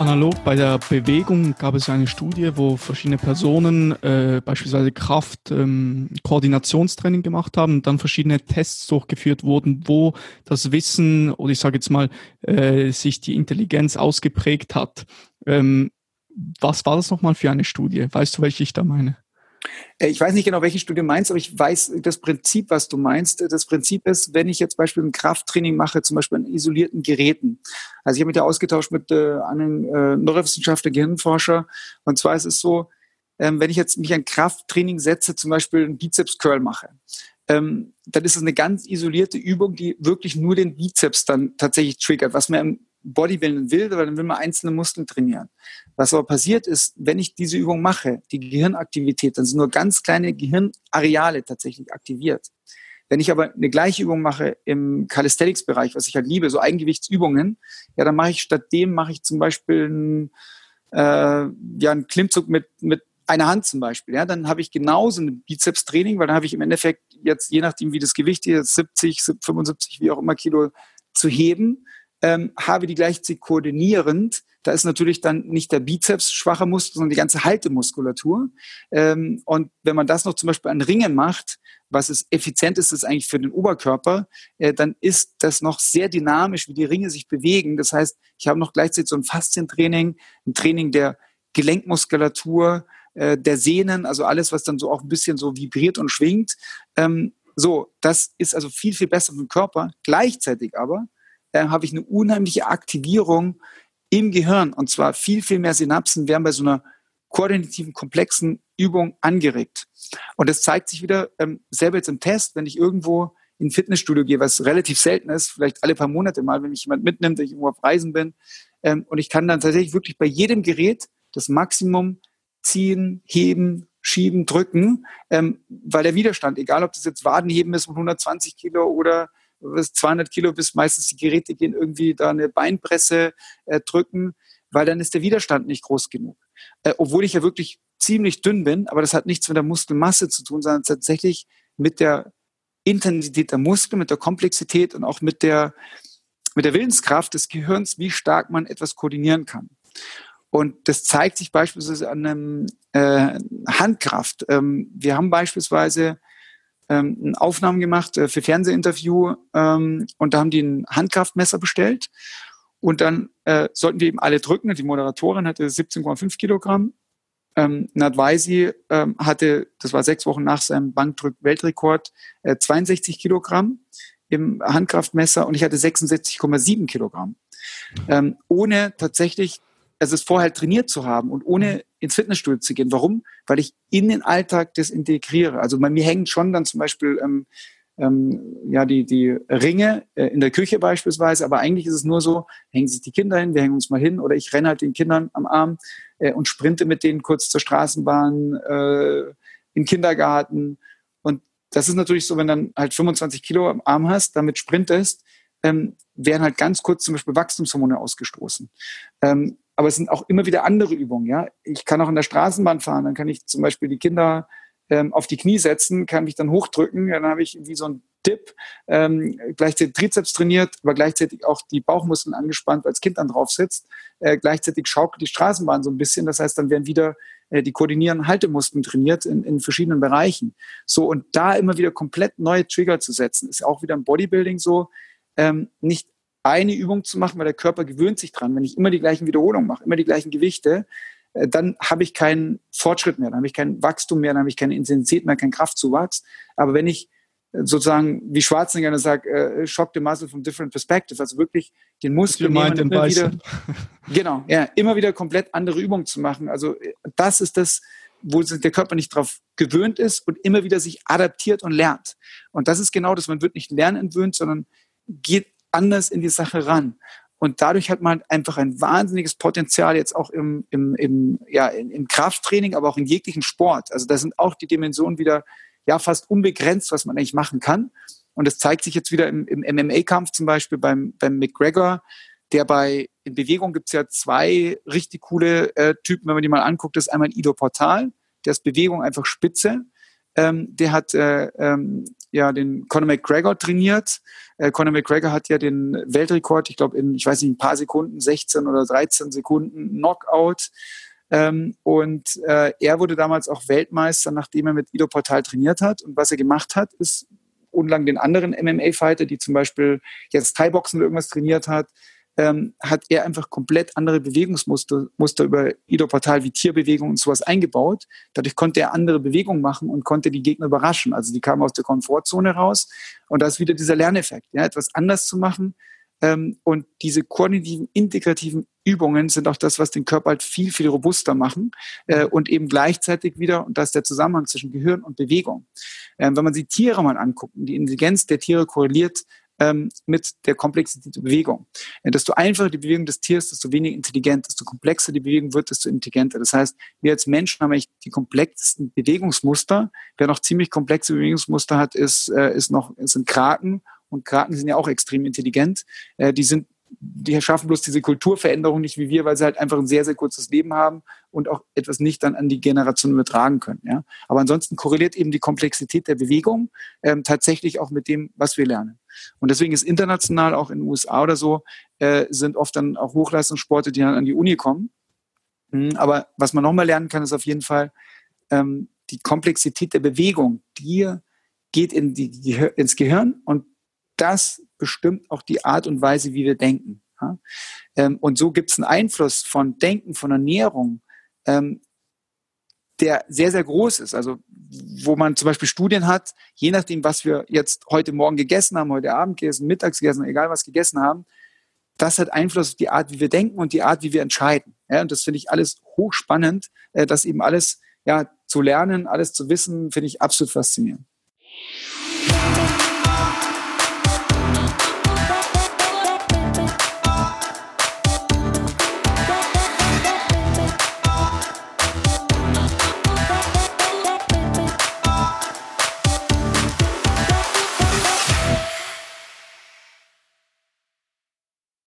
Analog bei der Bewegung gab es eine Studie, wo verschiedene Personen äh, beispielsweise Kraft, ähm, Koordinationstraining gemacht haben, dann verschiedene Tests durchgeführt wurden, wo das Wissen oder ich sage jetzt mal äh, sich die Intelligenz ausgeprägt hat. Ähm, was war das nochmal für eine Studie? Weißt du, welche ich da meine? Äh, ich weiß nicht genau, welche Studie meinst, aber ich weiß das Prinzip, was du meinst. Das Prinzip ist, wenn ich jetzt beispielsweise ein Krafttraining mache, zum Beispiel an isolierten Geräten. Also ich habe mich da ausgetauscht mit äh, einem äh, Neurowissenschaftler, Gehirnforscher. Und zwar ist es so, ähm, wenn ich jetzt mich ein Krafttraining setze, zum Beispiel einen Bizeps-Curl mache, ähm, dann ist es eine ganz isolierte Übung, die wirklich nur den Bizeps dann tatsächlich triggert, was mir im Bodybuilding will, weil dann will man einzelne Muskeln trainieren. Was aber passiert ist, wenn ich diese Übung mache, die Gehirnaktivität, dann sind nur ganz kleine Gehirnareale tatsächlich aktiviert. Wenn ich aber eine gleiche Übung mache im Calisthenics-Bereich, was ich halt liebe, so Eigengewichtsübungen, ja, dann mache ich statt dem mache ich zum Beispiel einen, äh, ja, einen Klimmzug mit, mit einer Hand zum Beispiel. Ja, dann habe ich genauso ein Bizeps-Training, weil dann habe ich im Endeffekt jetzt, je nachdem wie das Gewicht ist, 70, 75, wie auch immer Kilo zu heben ähm, habe die gleichzeitig koordinierend. Da ist natürlich dann nicht der Bizeps schwacher Muskel, sondern die ganze Haltemuskulatur. Ähm, und wenn man das noch zum Beispiel an Ringen macht, was es effizient ist, ist eigentlich für den Oberkörper, äh, dann ist das noch sehr dynamisch, wie die Ringe sich bewegen. Das heißt, ich habe noch gleichzeitig so ein Faszientraining, ein Training der Gelenkmuskulatur, äh, der Sehnen, also alles, was dann so auch ein bisschen so vibriert und schwingt. Ähm, so, das ist also viel, viel besser für den Körper. Gleichzeitig aber äh, habe ich eine unheimliche Aktivierung im Gehirn. Und zwar viel, viel mehr Synapsen werden bei so einer koordinativen, komplexen Übung angeregt. Und das zeigt sich wieder ähm, selber jetzt im Test, wenn ich irgendwo in ein Fitnessstudio gehe, was relativ selten ist, vielleicht alle paar Monate mal, wenn mich jemand mitnimmt, wenn ich irgendwo auf Reisen bin. Ähm, und ich kann dann tatsächlich wirklich bei jedem Gerät das Maximum ziehen, heben, schieben, drücken, ähm, weil der Widerstand, egal ob das jetzt Wadenheben ist mit 120 Kilo oder 200 Kilo, bis meistens die Geräte gehen irgendwie da eine Beinpresse äh, drücken, weil dann ist der Widerstand nicht groß genug. Äh, obwohl ich ja wirklich ziemlich dünn bin, aber das hat nichts mit der Muskelmasse zu tun, sondern tatsächlich mit der Intensität der Muskeln, mit der Komplexität und auch mit der, mit der Willenskraft des Gehirns, wie stark man etwas koordinieren kann. Und das zeigt sich beispielsweise an einem äh, Handkraft. Ähm, wir haben beispielsweise ähm, Aufnahmen gemacht äh, für Fernsehinterview ähm, und da haben die ein Handkraftmesser bestellt und dann äh, sollten wir eben alle drücken. Die Moderatorin hatte 17,5 Kilogramm. Ähm, Nadweisi ähm, hatte, das war sechs Wochen nach seinem Bankdrück-Weltrekord, äh, 62 Kilogramm im Handkraftmesser und ich hatte 66,7 Kilogramm. Ähm, ohne tatsächlich also es vorher trainiert zu haben und ohne mhm. ins Fitnessstudio zu gehen. Warum? Weil ich in den Alltag das integriere. Also bei mir hängen schon dann zum Beispiel ähm, ähm, ja die, die Ringe äh, in der Küche beispielsweise, aber eigentlich ist es nur so, hängen sich die Kinder hin, wir hängen uns mal hin oder ich renne halt den Kindern am Arm äh, und sprinte mit denen kurz zur Straßenbahn, äh, in den Kindergarten. Und das ist natürlich so, wenn dann halt 25 Kilo am Arm hast, damit sprintest, ähm, werden halt ganz kurz zum Beispiel Wachstumshormone ausgestoßen. Ähm, aber es sind auch immer wieder andere Übungen. Ja, ich kann auch in der Straßenbahn fahren. Dann kann ich zum Beispiel die Kinder ähm, auf die Knie setzen, kann mich dann hochdrücken. Dann habe ich wie so ein Dip, ähm, gleichzeitig Trizeps trainiert, aber gleichzeitig auch die Bauchmuskeln angespannt, weil das Kind dann drauf sitzt. Äh, gleichzeitig schaukelt die Straßenbahn so ein bisschen. Das heißt, dann werden wieder äh, die koordinierenden Haltemuskeln trainiert in, in verschiedenen Bereichen. So und da immer wieder komplett neue Trigger zu setzen, ist auch wieder im Bodybuilding so. Ähm, nicht eine Übung zu machen, weil der Körper gewöhnt sich dran. Wenn ich immer die gleichen Wiederholungen mache, immer die gleichen Gewichte, äh, dann habe ich keinen Fortschritt mehr, dann habe ich kein Wachstum mehr, dann habe ich keine Intensität mehr, keinen Kraftzuwachs. Aber wenn ich äh, sozusagen, wie Schwarzenegger sagt, äh, shock the muscle from different perspectives, also wirklich den Muskel nehmen, immer wieder, genau, ja, immer wieder komplett andere Übungen zu machen. Also das ist das, wo der Körper nicht darauf gewöhnt ist und immer wieder sich adaptiert und lernt. Und das ist genau das, man wird nicht lernentwöhnt, sondern geht anders in die Sache ran. Und dadurch hat man einfach ein wahnsinniges Potenzial jetzt auch im, im, im, ja, im Krafttraining, aber auch in jeglichen Sport. Also da sind auch die Dimensionen wieder ja fast unbegrenzt, was man eigentlich machen kann. Und das zeigt sich jetzt wieder im, im MMA-Kampf zum Beispiel beim, beim McGregor, der bei, in Bewegung gibt's ja zwei richtig coole äh, Typen, wenn man die mal anguckt, das ist einmal Ido Portal, der ist Bewegung einfach spitze. Ähm, der hat äh, ähm, ja den Conor McGregor trainiert. Äh, Conor McGregor hat ja den Weltrekord, ich glaube in, ich weiß nicht, ein paar Sekunden, 16 oder 13 Sekunden Knockout. Ähm, und äh, er wurde damals auch Weltmeister, nachdem er mit Ido Portal trainiert hat. Und was er gemacht hat, ist unlang den anderen MMA-Fighter, die zum Beispiel jetzt Thai-Boxen oder irgendwas trainiert hat, ähm, hat er einfach komplett andere Bewegungsmuster Muster über Ido-Portal wie Tierbewegung und sowas eingebaut. Dadurch konnte er andere Bewegungen machen und konnte die Gegner überraschen. Also die kamen aus der Komfortzone raus und da ist wieder dieser Lerneffekt, ja, etwas anders zu machen. Ähm, und diese koordinativen, integrativen Übungen sind auch das, was den Körper halt viel, viel robuster machen äh, und eben gleichzeitig wieder, und das ist der Zusammenhang zwischen Gehirn und Bewegung. Ähm, wenn man sich Tiere mal anguckt, die Intelligenz der Tiere korreliert ähm, mit der Komplexität der Bewegung. Desto einfacher die Bewegung des Tieres, desto weniger intelligent, desto komplexer die Bewegung wird, desto intelligenter. Das heißt, wir als Menschen haben eigentlich die komplexesten Bewegungsmuster. Wer noch ziemlich komplexe Bewegungsmuster hat, ist, äh, ist noch, sind Kraken. Und Kraken sind ja auch extrem intelligent. Äh, die sind die schaffen bloß diese Kulturveränderung nicht wie wir, weil sie halt einfach ein sehr, sehr kurzes Leben haben und auch etwas nicht dann an die Generation übertragen können. Ja? Aber ansonsten korreliert eben die Komplexität der Bewegung ähm, tatsächlich auch mit dem, was wir lernen. Und deswegen ist international, auch in den USA oder so, äh, sind oft dann auch Hochleistungssporte, die dann an die Uni kommen. Mhm, aber was man nochmal lernen kann, ist auf jeden Fall ähm, die Komplexität der Bewegung. Die geht in die, die, ins Gehirn und das bestimmt auch die Art und Weise, wie wir denken. Ja? Ähm, und so gibt es einen Einfluss von Denken, von Ernährung, ähm, der sehr, sehr groß ist. Also wo man zum Beispiel Studien hat, je nachdem, was wir jetzt heute Morgen gegessen haben, heute Abend gegessen, mittags gegessen, egal was gegessen haben, das hat Einfluss auf die Art, wie wir denken und die Art, wie wir entscheiden. Ja, und das finde ich alles hochspannend, äh, das eben alles ja, zu lernen, alles zu wissen, finde ich absolut faszinierend.